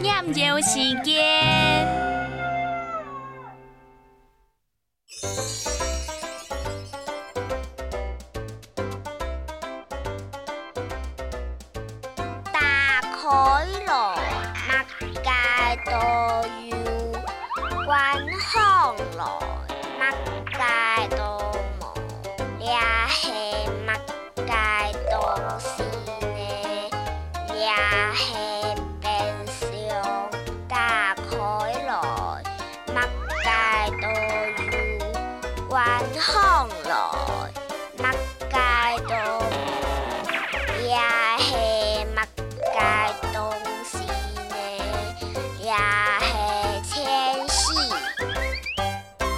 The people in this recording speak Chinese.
念旧时间。打开来，麦秸都有；关好来，麦秸都无。掠下麦秸都是呢，掠下都要；关好来，